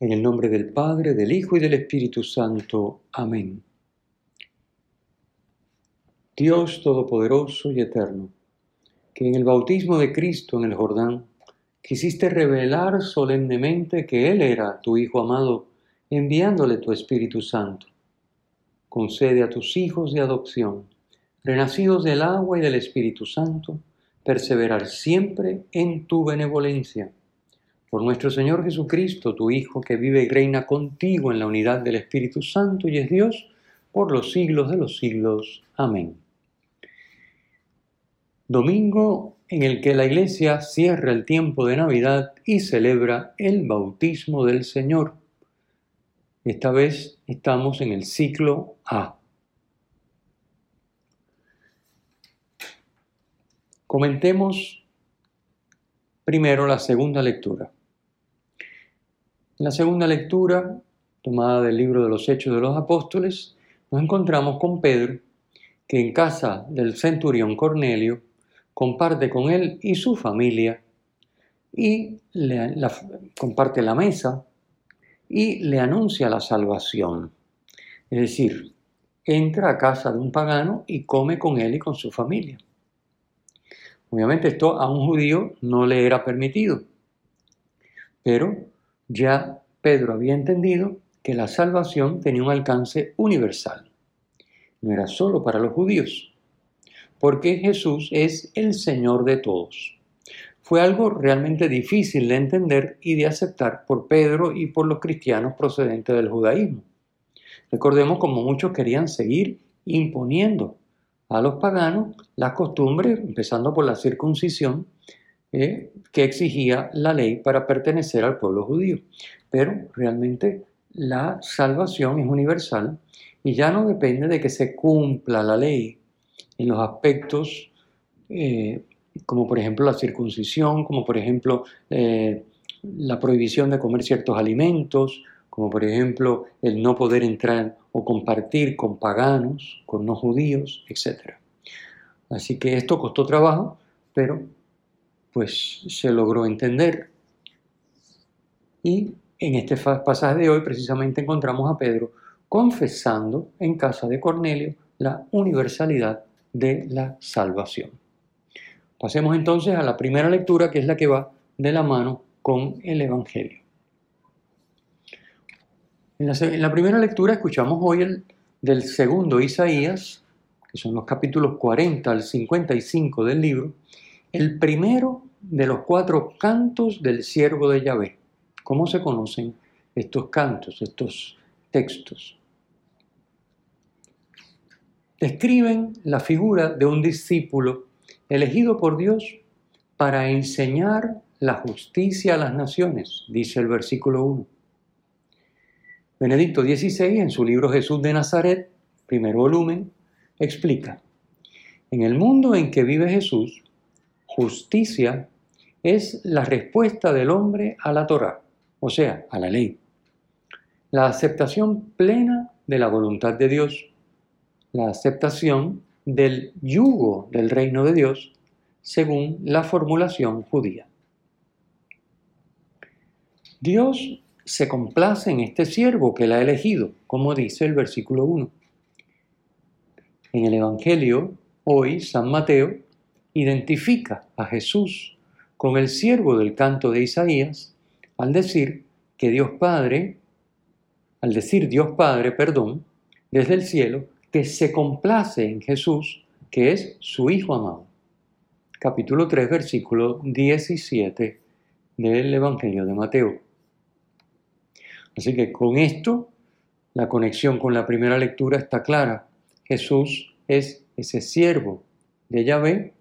En el nombre del Padre, del Hijo y del Espíritu Santo. Amén. Dios Todopoderoso y Eterno, que en el bautismo de Cristo en el Jordán quisiste revelar solemnemente que Él era tu Hijo amado, enviándole tu Espíritu Santo. Concede a tus hijos de adopción, renacidos del agua y del Espíritu Santo, perseverar siempre en tu benevolencia por nuestro Señor Jesucristo, tu Hijo, que vive y reina contigo en la unidad del Espíritu Santo y es Dios por los siglos de los siglos. Amén. Domingo en el que la Iglesia cierra el tiempo de Navidad y celebra el bautismo del Señor. Esta vez estamos en el ciclo A. Comentemos primero la segunda lectura. En la segunda lectura, tomada del libro de los Hechos de los Apóstoles, nos encontramos con Pedro, que en casa del centurión Cornelio comparte con él y su familia y le, comparte la mesa y le anuncia la salvación. Es decir, entra a casa de un pagano y come con él y con su familia. Obviamente esto a un judío no le era permitido, pero ya Pedro había entendido que la salvación tenía un alcance universal. No era solo para los judíos, porque Jesús es el Señor de todos. Fue algo realmente difícil de entender y de aceptar por Pedro y por los cristianos procedentes del judaísmo. Recordemos como muchos querían seguir imponiendo a los paganos las costumbres, empezando por la circuncisión, eh, que exigía la ley para pertenecer al pueblo judío. Pero realmente la salvación es universal y ya no depende de que se cumpla la ley en los aspectos eh, como por ejemplo la circuncisión, como por ejemplo eh, la prohibición de comer ciertos alimentos, como por ejemplo el no poder entrar o compartir con paganos, con no judíos, etc. Así que esto costó trabajo, pero pues se logró entender. Y en este pasaje de hoy precisamente encontramos a Pedro confesando en casa de Cornelio la universalidad de la salvación. Pasemos entonces a la primera lectura que es la que va de la mano con el Evangelio. En la, primera lectura escuchamos hoy el del segundo Isaías, que son los capítulos 40 al 55 del libro, el primero de los cuatro cantos del siervo de Yahvé. ¿Cómo se conocen estos cantos, estos textos? Describen la figura de un discípulo elegido por Dios para enseñar la justicia a las naciones, dice el versículo 1. Benedicto XVI, en su libro Jesús de Nazaret, primer volumen, explica, en el mundo en que vive Jesús, justicia es la respuesta del hombre a la Torah, o sea, a la ley. La aceptación plena de la voluntad de Dios, la aceptación del yugo del reino de Dios, según la formulación judía. Dios se complace en este siervo que él ha elegido, como dice el versículo 1. En el Evangelio, hoy San Mateo identifica a Jesús con el siervo del canto de Isaías al decir que Dios Padre, al decir Dios Padre, perdón, desde el cielo, que se complace en Jesús, que es su Hijo amado. Capítulo 3, versículo 17 del Evangelio de Mateo. Así que con esto la conexión con la primera lectura está clara. Jesús es ese siervo de Yahvé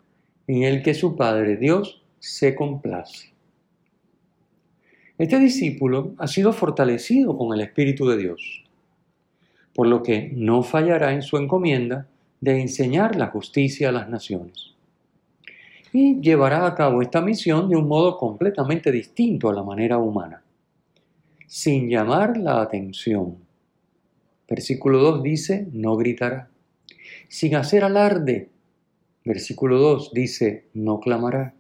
en el que su Padre Dios se complace. Este discípulo ha sido fortalecido con el Espíritu de Dios. por lo que no fallará en su encomienda de enseñar la justicia a las naciones. Y llevará a cabo esta misión de un modo completamente distinto a la manera humana, sin llamar la atención. Versículo 2 dice, no gritará. Sin hacer alarde. Versículo 2 dice, no clamará.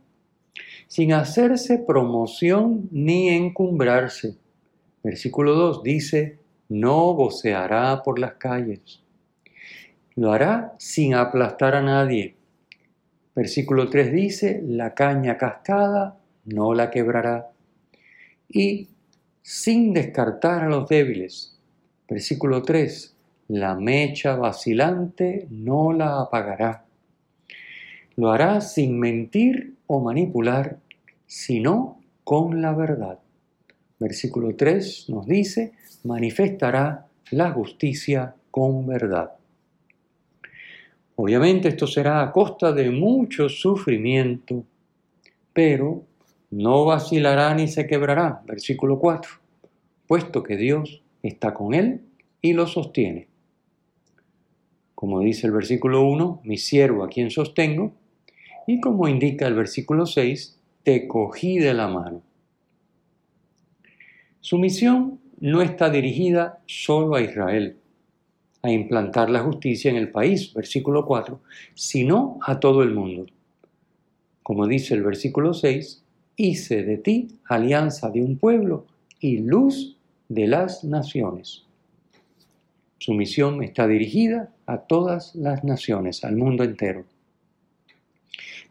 Sin hacerse promoción ni encumbrarse. Versículo 2 dice, no voceará por las calles. Lo hará sin aplastar a nadie. Versículo 3 dice, la caña cascada no la quebrará. Y sin descartar a los débiles. Versículo 3, la mecha vacilante no la apagará. Lo hará sin mentir o manipular, sino con la verdad. Versículo 3 nos dice, manifestará la justicia con verdad. Obviamente esto será a costa de mucho sufrimiento, pero no vacilará ni se quebrará. Versículo 4. Puesto que Dios está con él y lo sostiene. Como dice el versículo 1, mi siervo a quien sostengo, y como indica el versículo 6, te cogí de la mano. Su misión no está dirigida solo a Israel, a implantar la justicia en el país, versículo 4, sino a todo el mundo. Como dice el versículo 6, hice de ti alianza de un pueblo y luz de las naciones. Su misión está dirigida a todas las naciones, al mundo entero.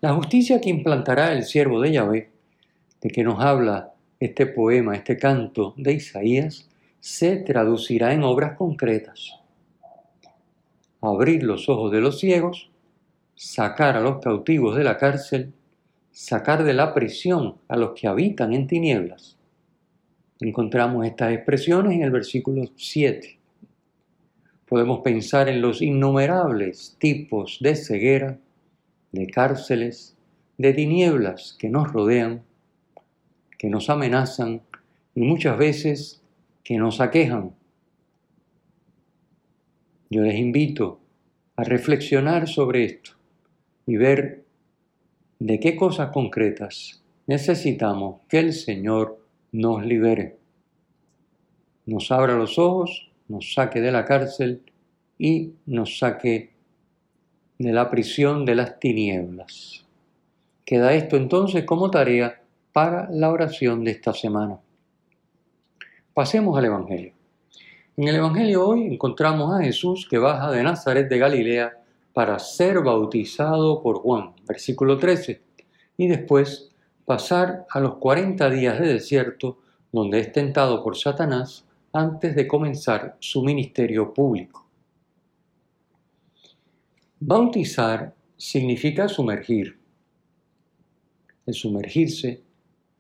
La justicia que implantará el siervo de Yahvé, de que nos habla este poema, este canto de Isaías, se traducirá en obras concretas. Abrir los ojos de los ciegos, sacar a los cautivos de la cárcel, sacar de la prisión a los que habitan en tinieblas. Encontramos estas expresiones en el versículo 7. Podemos pensar en los innumerables tipos de ceguera, de cárceles, de tinieblas que nos rodean que nos amenazan y muchas veces que nos aquejan. Yo les invito a reflexionar sobre esto y ver de qué cosas concretas necesitamos que el Señor nos libere, nos abra los ojos, nos saque de la cárcel y nos saque de la prisión de las tinieblas. Queda esto entonces como tarea para la oración de esta semana. Pasemos al Evangelio. En el Evangelio hoy encontramos a Jesús que baja de Nazaret de Galilea para ser bautizado por Juan, versículo 13, y después pasar a los 40 días de desierto donde es tentado por Satanás antes de comenzar su ministerio público. Bautizar significa sumergir. El sumergirse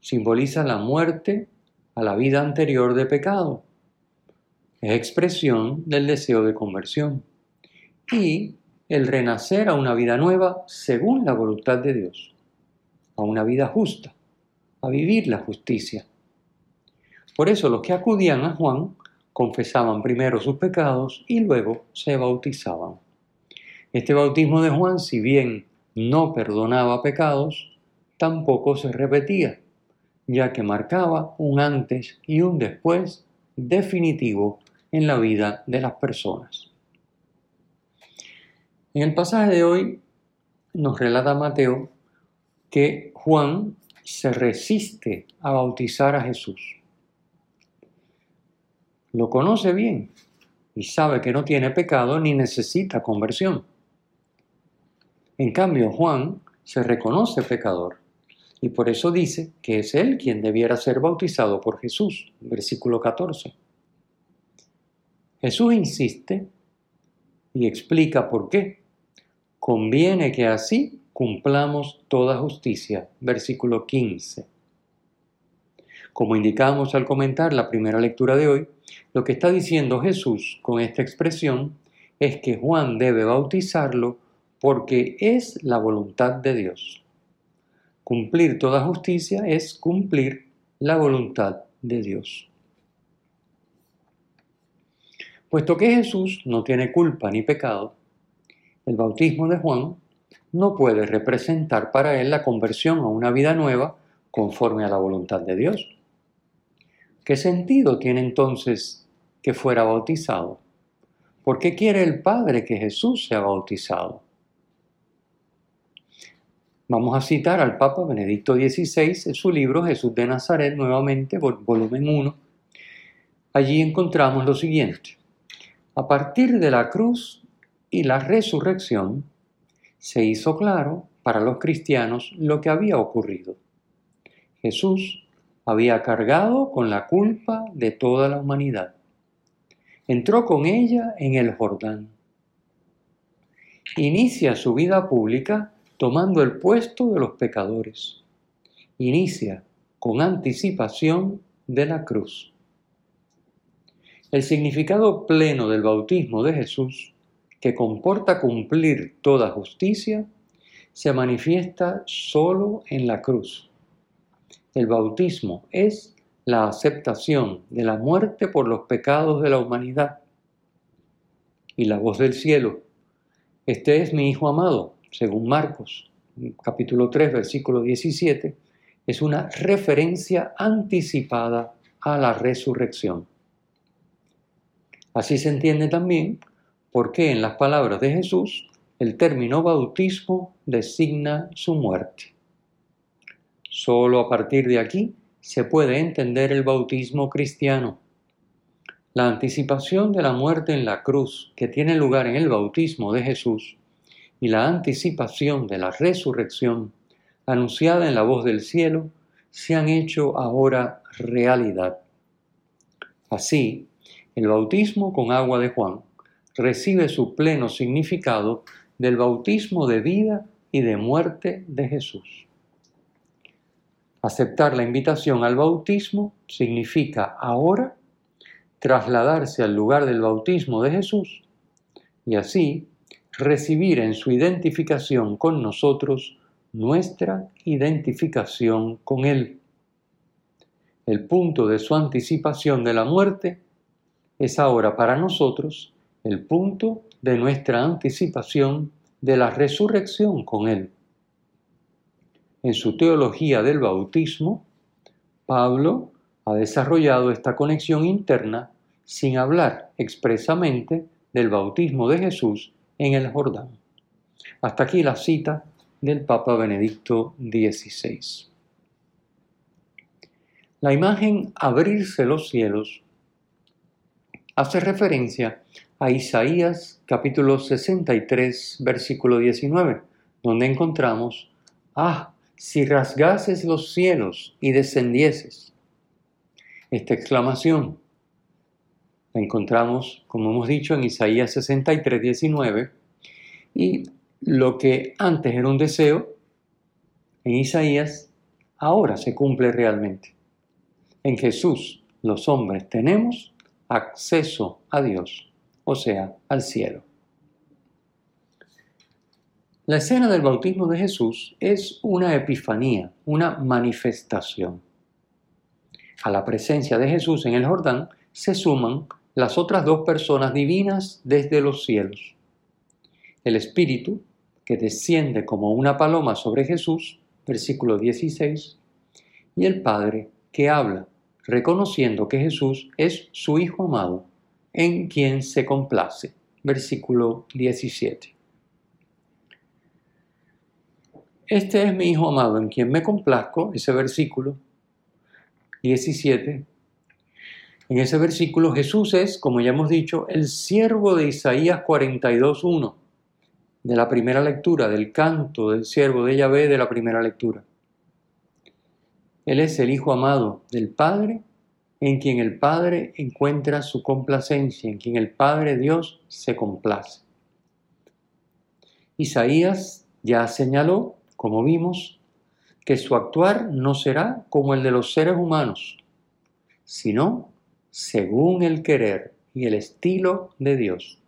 simboliza la muerte a la vida anterior de pecado. Es expresión del deseo de conversión y el renacer a una vida nueva según la voluntad de Dios, a una vida justa, a vivir la justicia. Por eso los que acudían a Juan confesaban primero sus pecados y luego se bautizaban. Este bautismo de Juan, si bien no perdonaba pecados, tampoco se repetía ya que marcaba un antes y un después definitivo en la vida de las personas. En el pasaje de hoy nos relata Mateo que Juan se resiste a bautizar a Jesús. Lo conoce bien y sabe que no tiene pecado ni necesita conversión. En cambio, Juan se reconoce pecador y por eso dice que es él quien debiera ser bautizado por Jesús, versículo 14. Jesús insiste y explica por qué. Conviene que así cumplamos toda justicia, versículo 15. Como indicamos al comentar la primera lectura de hoy, lo que está diciendo Jesús con esta expresión es que Juan debe bautizarlo porque es la voluntad de Dios. Cumplir toda justicia es cumplir la voluntad de Dios. Puesto que Jesús no tiene culpa ni pecado, el bautismo de Juan no puede representar para él la conversión a una vida nueva conforme a la voluntad de Dios. ¿Qué sentido tiene entonces que fuera bautizado? ¿Por qué quiere el Padre que Jesús sea bautizado? Vamos a citar al Papa Benedicto XVI en su libro Jesús de Nazaret, nuevamente, volumen 1. Allí encontramos lo siguiente. A partir de la cruz y la resurrección, se hizo claro para los cristianos lo que había ocurrido. Jesús había cargado con la culpa de toda la humanidad. Entró con ella en el Jordán. Inicia su vida pública tomando el puesto de los pecadores. Inicia con anticipación de la cruz. El significado pleno del bautismo de Jesús, que comporta cumplir toda justicia, se manifiesta solo en la cruz. El bautismo es la aceptación de la muerte por los pecados de la humanidad. Y la voz del cielo, este es mi Hijo amado, según Marcos, capítulo 3, versículo 17, es una referencia anticipada a la resurrección. Así se entiende también por qué en las palabras de Jesús el término bautismo designa su muerte. Solo a partir de aquí se puede entender el bautismo cristiano. La anticipación de la muerte en la cruz que tiene lugar en el bautismo de Jesús y la anticipación de la resurrección anunciada en la voz del cielo se han hecho ahora realidad. Así, el bautismo con agua de Juan recibe su pleno significado del bautismo de vida y de muerte de Jesús. Aceptar la invitación al bautismo significa ahora trasladarse al lugar del bautismo de Jesús y así recibir en su identificación con nosotros nuestra identificación con Él. El punto de su anticipación de la muerte es ahora para nosotros el punto de nuestra anticipación de la resurrección con Él. En su teología del bautismo, Pablo ha desarrollado esta conexión interna sin hablar expresamente del bautismo de Jesús en el Jordán. Hasta aquí la cita del Papa Benedicto XVI. La imagen abrirse los cielos hace referencia a Isaías capítulo 63 versículo 19, donde encontramos, ah, si rasgases los cielos y descendieses. Esta exclamación la encontramos, como hemos dicho, en Isaías 63, 19, y lo que antes era un deseo, en Isaías, ahora se cumple realmente. En Jesús los hombres tenemos acceso a Dios, o sea, al cielo. La escena del bautismo de Jesús es una epifanía, una manifestación. A la presencia de Jesús en el Jordán se suman las otras dos personas divinas desde los cielos. El Espíritu, que desciende como una paloma sobre Jesús, versículo 16, y el Padre, que habla, reconociendo que Jesús es su Hijo amado, en quien se complace, versículo 17. Este es mi Hijo amado, en quien me complazco, ese versículo 17 en ese versículo Jesús es, como ya hemos dicho, el siervo de Isaías 42.1, de la primera lectura, del canto del siervo de Yahvé de la primera lectura. Él es el Hijo amado del Padre, en quien el Padre encuentra su complacencia, en quien el Padre Dios se complace. Isaías ya señaló, como vimos, que su actuar no será como el de los seres humanos, sino según el querer y el estilo de Dios.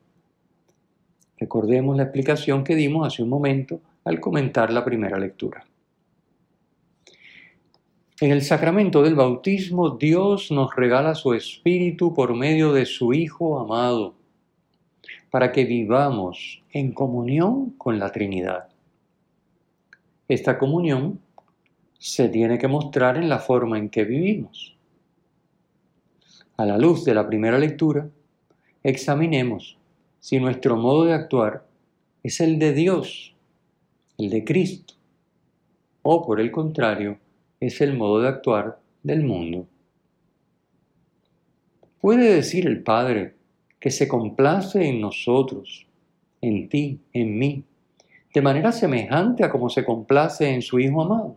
Recordemos la explicación que dimos hace un momento al comentar la primera lectura. En el sacramento del bautismo, Dios nos regala su Espíritu por medio de su Hijo amado, para que vivamos en comunión con la Trinidad. Esta comunión se tiene que mostrar en la forma en que vivimos. A la luz de la primera lectura, examinemos si nuestro modo de actuar es el de Dios, el de Cristo, o por el contrario, es el modo de actuar del mundo. ¿Puede decir el Padre que se complace en nosotros, en ti, en mí, de manera semejante a como se complace en su Hijo amado?